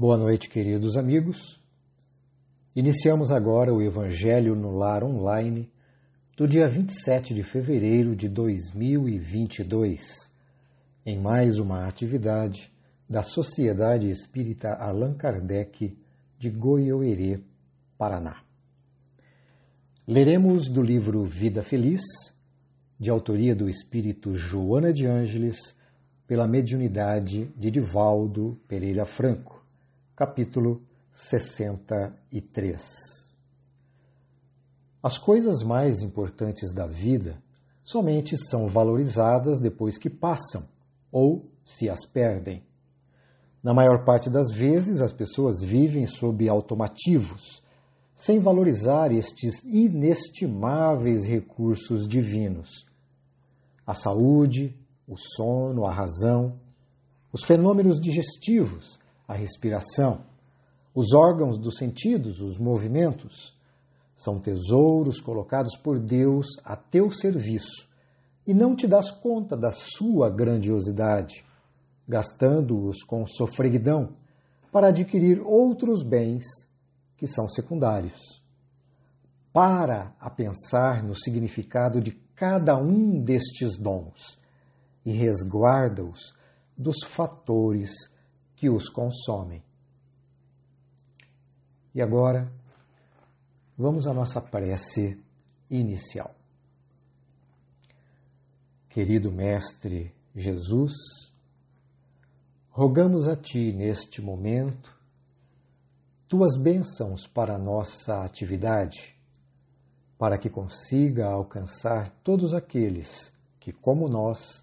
Boa noite, queridos amigos. Iniciamos agora o Evangelho no Lar Online do dia 27 de fevereiro de 2022, em mais uma atividade da Sociedade Espírita Allan Kardec de Goiôerê, Paraná. Leremos do livro Vida Feliz, de autoria do espírito Joana de Ângeles, pela mediunidade de Divaldo Pereira Franco capítulo 63. As coisas mais importantes da vida somente são valorizadas depois que passam ou se as perdem. Na maior parte das vezes, as pessoas vivem sob automativos, sem valorizar estes inestimáveis recursos divinos. A saúde, o sono, a razão, os fenômenos digestivos, a respiração, os órgãos dos sentidos, os movimentos, são tesouros colocados por Deus a teu serviço e não te das conta da sua grandiosidade, gastando-os com sofreguidão para adquirir outros bens que são secundários. Para a pensar no significado de cada um destes dons e resguarda-os dos fatores que os consomem. E agora, vamos à nossa prece inicial. Querido Mestre Jesus, rogamos a Ti neste momento tuas bênçãos para nossa atividade, para que consiga alcançar todos aqueles que, como nós,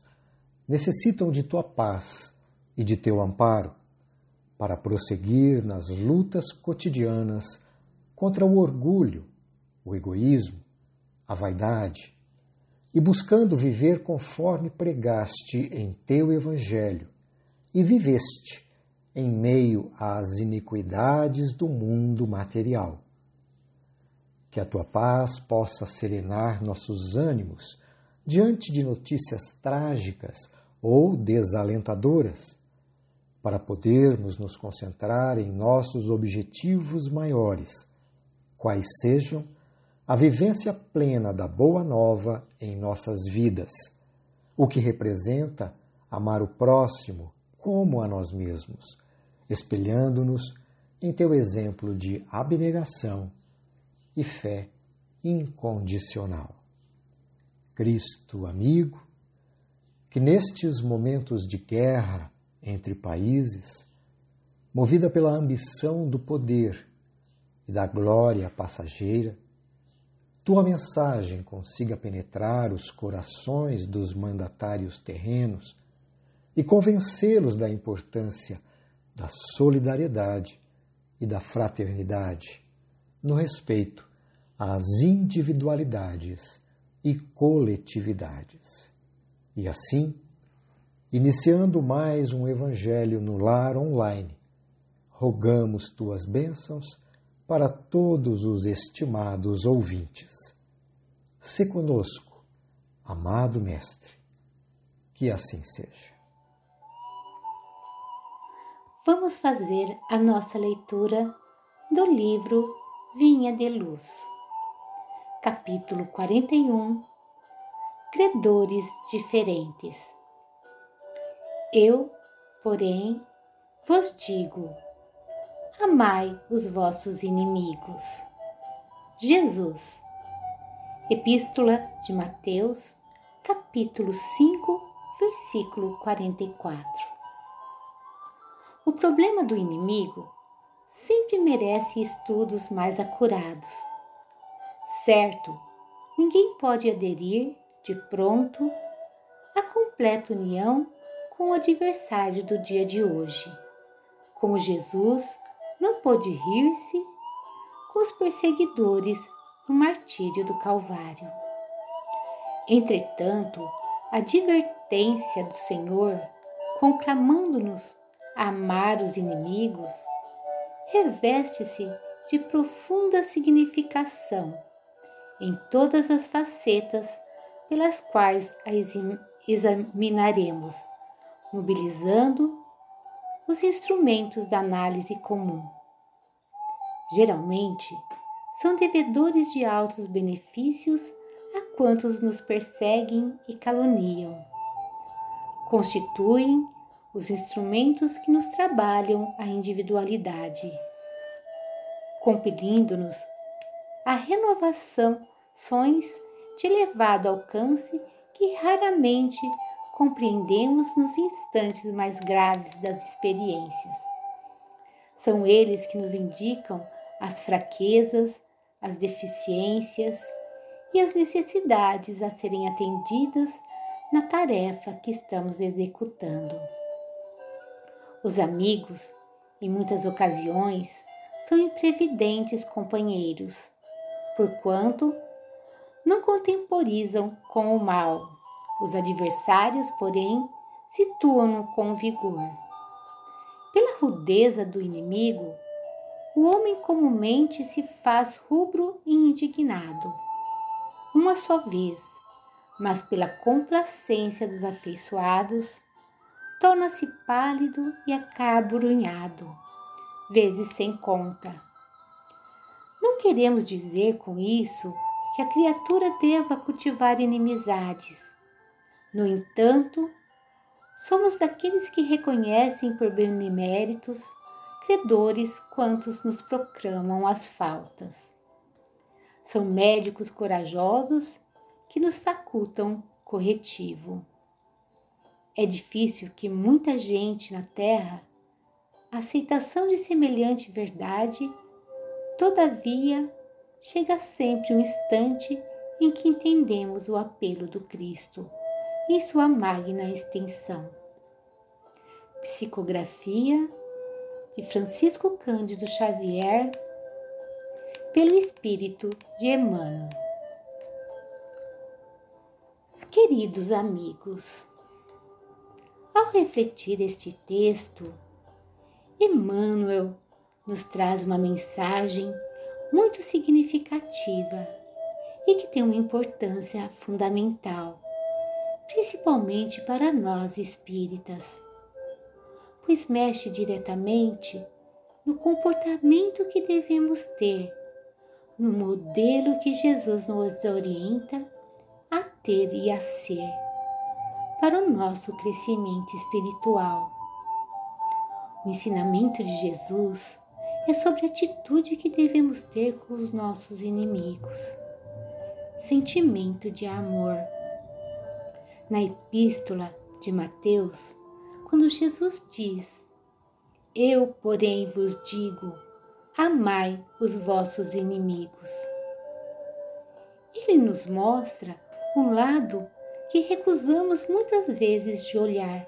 necessitam de Tua paz e de Teu amparo para prosseguir nas lutas cotidianas contra o orgulho, o egoísmo, a vaidade, e buscando viver conforme pregaste em teu Evangelho e viveste em meio às iniquidades do mundo material. Que a tua paz possa serenar nossos ânimos diante de notícias trágicas ou desalentadoras para podermos nos concentrar em nossos objetivos maiores, quais sejam a vivência plena da Boa Nova em nossas vidas, o que representa amar o próximo como a nós mesmos, espelhando-nos em teu exemplo de abnegação e fé incondicional. Cristo amigo, que nestes momentos de guerra, entre países, movida pela ambição do poder e da glória passageira, tua mensagem consiga penetrar os corações dos mandatários terrenos e convencê-los da importância da solidariedade e da fraternidade no respeito às individualidades e coletividades. E assim, Iniciando mais um Evangelho no Lar Online, rogamos tuas bênçãos para todos os estimados ouvintes. Se conosco, amado Mestre, que assim seja. Vamos fazer a nossa leitura do livro Vinha de Luz, capítulo 41 Credores Diferentes eu, porém, vos digo: amai os vossos inimigos. Jesus. Epístola de Mateus, capítulo 5, versículo 44. O problema do inimigo sempre merece estudos mais acurados. Certo, ninguém pode aderir de pronto à completa união com o adversário do dia de hoje. Como Jesus não pôde rir-se com os perseguidores no martírio do Calvário. Entretanto, a advertência do Senhor, conclamando-nos a amar os inimigos, reveste-se de profunda significação em todas as facetas pelas quais a examinaremos mobilizando os instrumentos da análise comum. Geralmente, são devedores de altos benefícios a quantos nos perseguem e caluniam. Constituem os instrumentos que nos trabalham a individualidade, compelindo-nos a renovações de elevado alcance que raramente compreendemos nos instantes mais graves das experiências. São eles que nos indicam as fraquezas, as deficiências e as necessidades a serem atendidas na tarefa que estamos executando. Os amigos, em muitas ocasiões, são imprevidentes companheiros, porquanto não contemporizam com o mal. Os adversários, porém, situam-no com vigor. Pela rudeza do inimigo, o homem comumente se faz rubro e indignado, uma só vez, mas pela complacência dos afeiçoados, torna-se pálido e acabrunhado, vezes sem conta. Não queremos dizer com isso que a criatura deva cultivar inimizades. No entanto, somos daqueles que reconhecem por beneméritos credores quantos nos proclamam as faltas. São médicos corajosos que nos facultam corretivo. É difícil que muita gente na Terra a aceitação de semelhante verdade, todavia, chega sempre um instante em que entendemos o apelo do Cristo e sua magna extensão. Psicografia de Francisco Cândido Xavier, pelo Espírito de Emmanuel. Queridos amigos, ao refletir este texto, Emmanuel nos traz uma mensagem muito significativa e que tem uma importância fundamental, principalmente para nós espíritas pois mexe diretamente no comportamento que devemos ter, no modelo que Jesus nos orienta a ter e a ser, para o nosso crescimento espiritual. O ensinamento de Jesus é sobre a atitude que devemos ter com os nossos inimigos. Sentimento de amor. Na epístola de Mateus, quando Jesus diz: Eu, porém, vos digo, amai os vossos inimigos. Ele nos mostra um lado que recusamos muitas vezes de olhar.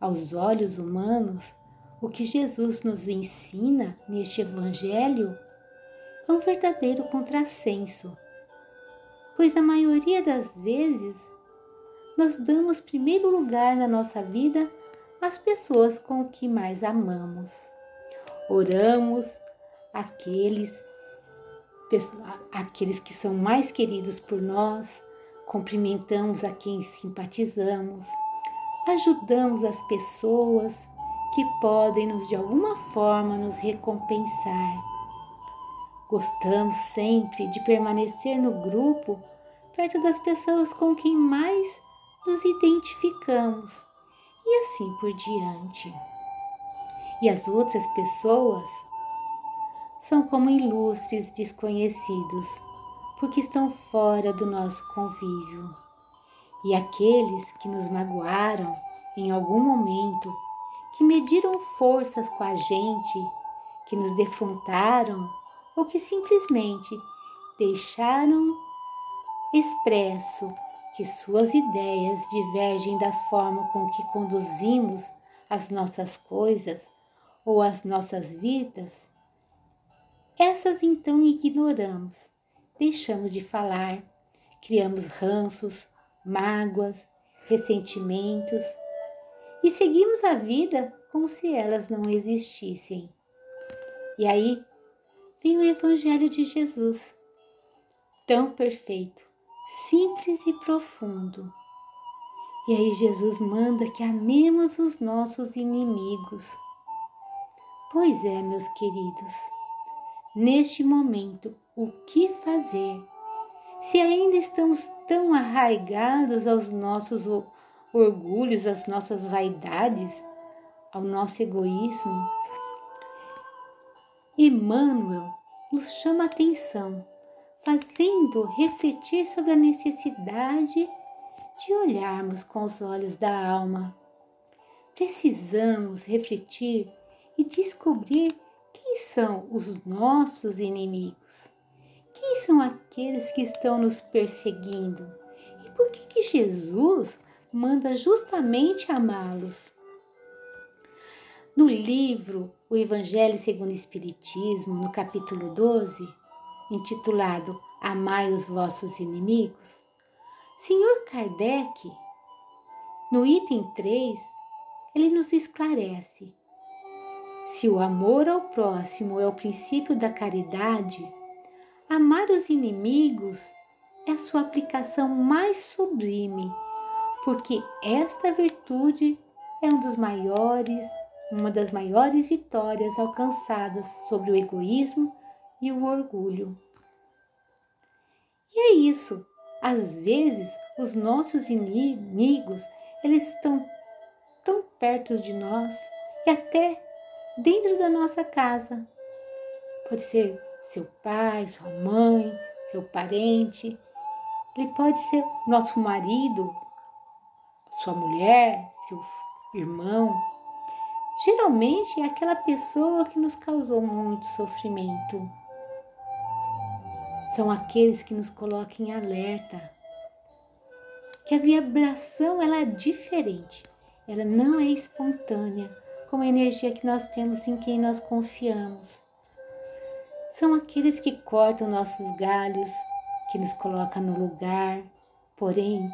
Aos olhos humanos, o que Jesus nos ensina neste Evangelho é um verdadeiro contrassenso, pois na maioria das vezes nós damos primeiro lugar na nossa vida às pessoas com que mais amamos. Oramos aqueles aqueles que são mais queridos por nós, cumprimentamos a quem simpatizamos, ajudamos as pessoas que podem nos de alguma forma nos recompensar. Gostamos sempre de permanecer no grupo perto das pessoas com quem mais nos identificamos e assim por diante. E as outras pessoas são como ilustres desconhecidos, porque estão fora do nosso convívio. E aqueles que nos magoaram em algum momento, que mediram forças com a gente, que nos defrontaram ou que simplesmente deixaram expresso que suas ideias divergem da forma com que conduzimos as nossas coisas ou as nossas vidas, essas então ignoramos, deixamos de falar, criamos ranços, mágoas, ressentimentos e seguimos a vida como se elas não existissem. E aí vem o Evangelho de Jesus, tão perfeito, simples e profundo. E aí Jesus manda que amemos os nossos inimigos. Pois é, meus queridos, neste momento, o que fazer? Se ainda estamos tão arraigados aos nossos orgulhos, às nossas vaidades, ao nosso egoísmo, Emmanuel nos chama a atenção, fazendo refletir sobre a necessidade de olharmos com os olhos da alma. Precisamos refletir e descobrir quem são os nossos inimigos. Quem são aqueles que estão nos perseguindo? E por que, que Jesus manda justamente amá-los? No livro O Evangelho segundo o Espiritismo, no capítulo 12, intitulado Amai os vossos inimigos, Senhor Kardec, no item 3, ele nos esclarece: se o amor ao próximo é o princípio da caridade, amar os inimigos é a sua aplicação mais sublime, porque esta virtude é um dos maiores, uma das maiores vitórias alcançadas sobre o egoísmo e o orgulho. E é isso. Às vezes, os nossos inimigos, eles estão tão perto de nós e até dentro da nossa casa. Pode ser seu pai, sua mãe, seu parente. Ele pode ser nosso marido, sua mulher, seu irmão. Geralmente é aquela pessoa que nos causou muito sofrimento. São aqueles que nos colocam em alerta. Que a vibração ela é diferente, ela não é espontânea, como a energia que nós temos em quem nós confiamos. São aqueles que cortam nossos galhos, que nos colocam no lugar, porém,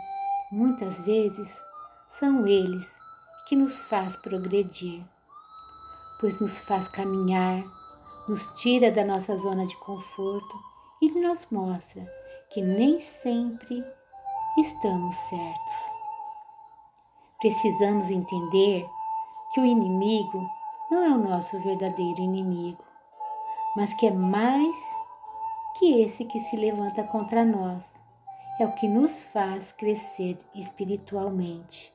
muitas vezes, são eles que nos faz progredir, pois nos faz caminhar, nos tira da nossa zona de conforto e nos mostra que nem sempre estamos certos. Precisamos entender que o inimigo não é o nosso verdadeiro inimigo, mas que é mais que esse que se levanta contra nós. É o que nos faz crescer espiritualmente.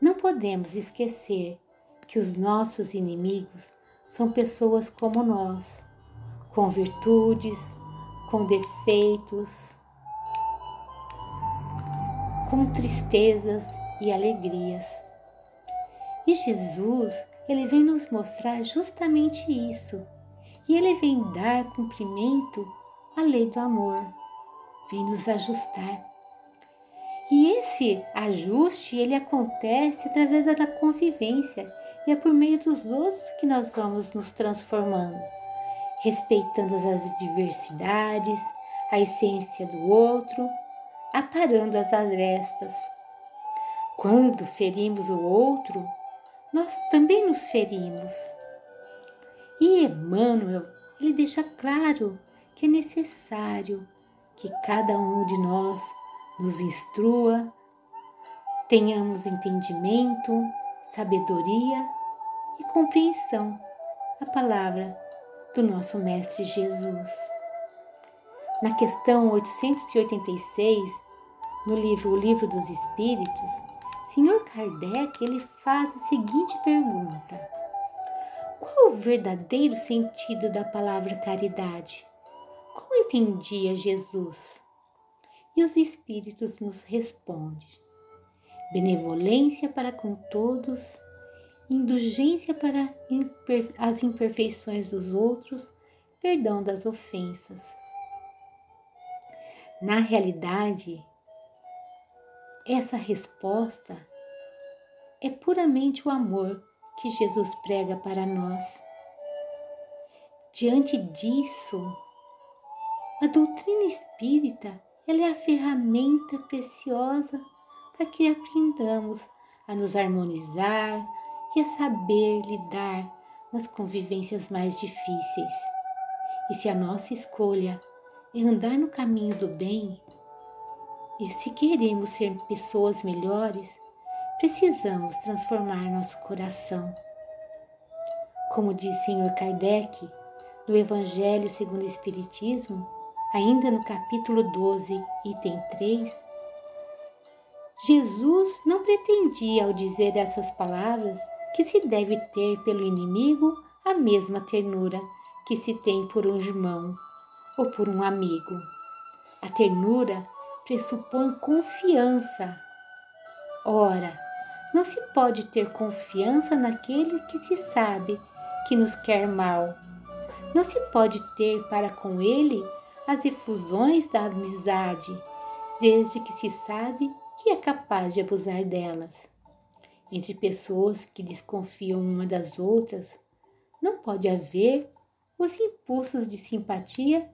Não podemos esquecer que os nossos inimigos são pessoas como nós, com virtudes, com defeitos, com tristezas e alegrias. E Jesus, ele vem nos mostrar justamente isso. E ele vem dar cumprimento à lei do amor. Vem nos ajustar. E esse ajuste, ele acontece através da convivência e é por meio dos outros que nós vamos nos transformando, respeitando as diversidades, a essência do outro, aparando as arestas. Quando ferimos o outro, nós também nos ferimos. E Emmanuel, ele deixa claro que é necessário que cada um de nós nos instrua, tenhamos entendimento, sabedoria e compreensão, a palavra do nosso Mestre Jesus. Na questão 886, no livro O Livro dos Espíritos, Senhor Kardec ele faz a seguinte pergunta: Qual o verdadeiro sentido da palavra caridade? Como entendia Jesus? E os espíritos nos respondem: benevolência para com todos, indulgência para as imperfeições dos outros, perdão das ofensas. Na realidade, essa resposta é puramente o amor que Jesus prega para nós. Diante disso, a doutrina espírita ela é a ferramenta preciosa para que aprendamos a nos harmonizar e a saber lidar nas convivências mais difíceis. E se a nossa escolha é andar no caminho do bem, E se queremos ser pessoas melhores, precisamos transformar nosso coração. Como diz Senhor Kardec, no Evangelho segundo o Espiritismo, ainda no capítulo 12, item 3, Jesus não pretendia, ao dizer essas palavras, que se deve ter pelo inimigo a mesma ternura que se tem por um irmão ou por um amigo. A ternura pressupõe confiança. Ora, não se pode ter confiança naquele que se sabe que nos quer mal. Não se pode ter para com ele as efusões da amizade, desde que se sabe que é capaz de abusar delas. Entre pessoas que desconfiam uma das outras, não pode haver os impulsos de simpatia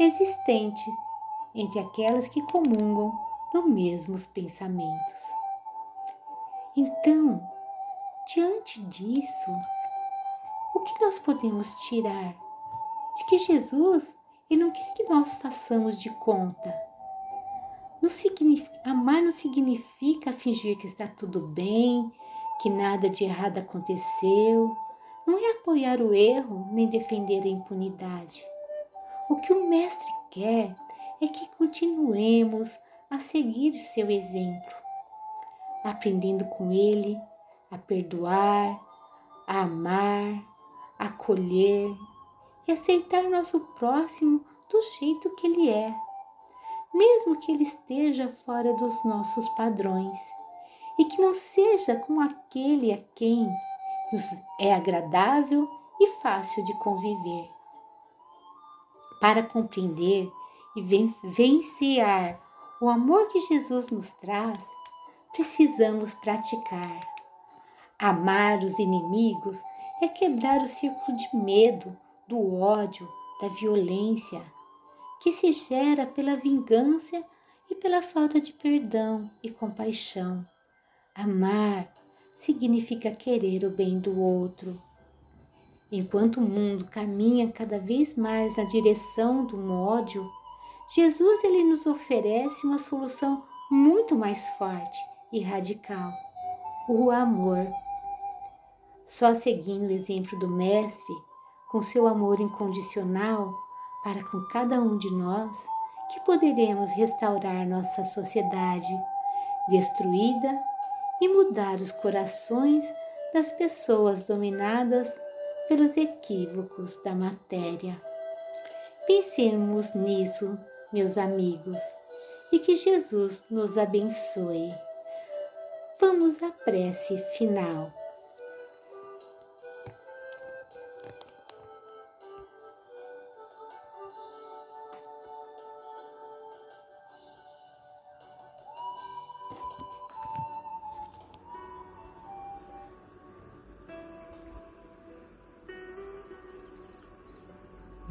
existentes entre aquelas que comungam nos mesmos pensamentos. Então, diante disso, o que nós podemos tirar de que Jesus ele não quer que nós façamos de conta? Não amar não significa fingir que está tudo bem, que nada de errado aconteceu. Não é apoiar o erro nem defender a impunidade. O que o Mestre quer é que continuemos a seguir seu exemplo, aprendendo com ele a perdoar, a amar, a acolher e aceitar nosso próximo do jeito que ele é mesmo que ele esteja fora dos nossos padrões, e que não seja como aquele a quem nos é agradável e fácil de conviver. Para compreender e vencer o amor que Jesus nos traz, precisamos praticar. Amar os inimigos é quebrar o círculo de medo, do ódio, da violência, que se gera pela vingança e pela falta de perdão e compaixão. Amar significa querer o bem do outro. Enquanto o mundo caminha cada vez mais na direção do ódio, Jesus ele nos oferece uma solução muito mais forte e radical: o amor. Só seguindo o exemplo do Mestre, com seu amor incondicional, para com cada um de nós que poderemos restaurar nossa sociedade destruída e mudar os corações das pessoas dominadas pelos equívocos da matéria. Pensemos nisso, meus amigos, e que Jesus nos abençoe. Vamos à prece final.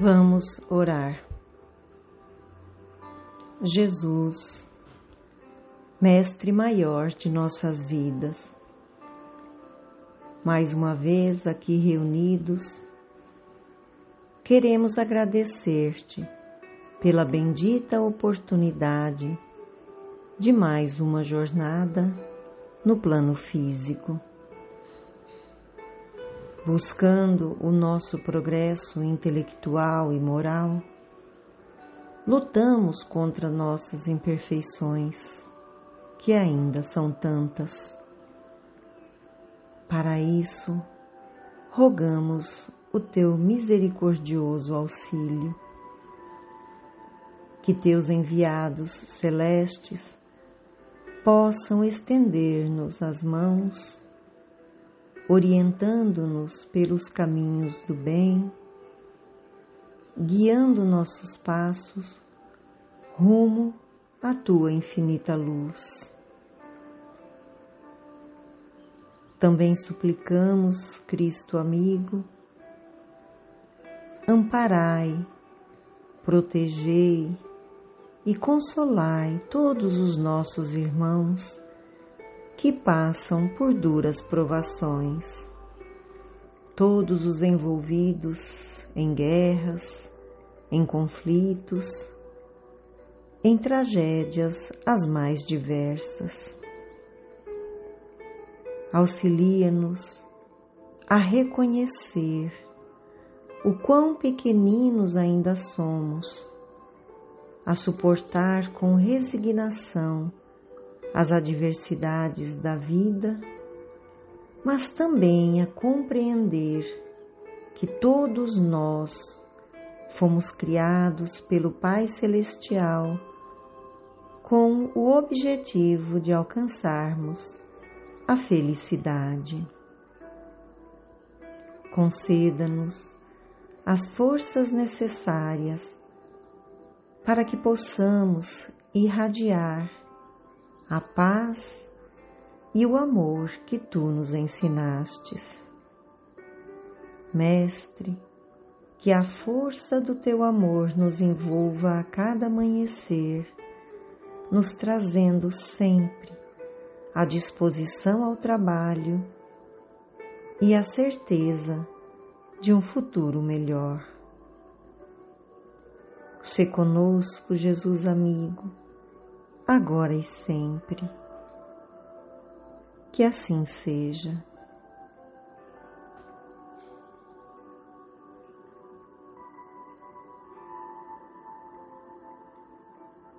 Vamos orar. Jesus, Mestre maior de nossas vidas, mais uma vez aqui reunidos, queremos agradecer-te pela bendita oportunidade de mais uma jornada no plano físico buscando o nosso progresso intelectual e moral, lutamos contra nossas imperfeições, que ainda são tantas. Para isso, rogamos o teu misericordioso auxílio, que teus enviados celestes possam estender-nos as mãos orientando-nos pelos caminhos do bem, guiando nossos passos rumo à tua infinita luz. Também suplicamos, Cristo amigo, amparai, protegei e consolai todos os nossos irmãos que passam por duras provações. Todos os envolvidos em guerras, em conflitos, em tragédias as mais diversas. Auxilia-nos a reconhecer o quão pequeninos ainda somos, a suportar com resignação as adversidades da vida, mas também a compreender que todos nós fomos criados pelo Pai Celestial com o objetivo de alcançarmos a felicidade. Conceda-nos as forças necessárias para que possamos irradiar a paz e o amor que tu nos ensinastes. Mestre, que a força do teu amor nos envolva a cada amanhecer, nos trazendo sempre a disposição ao trabalho e a certeza de um futuro melhor. Se conosco, Jesus amigo, agora e sempre. Que assim seja.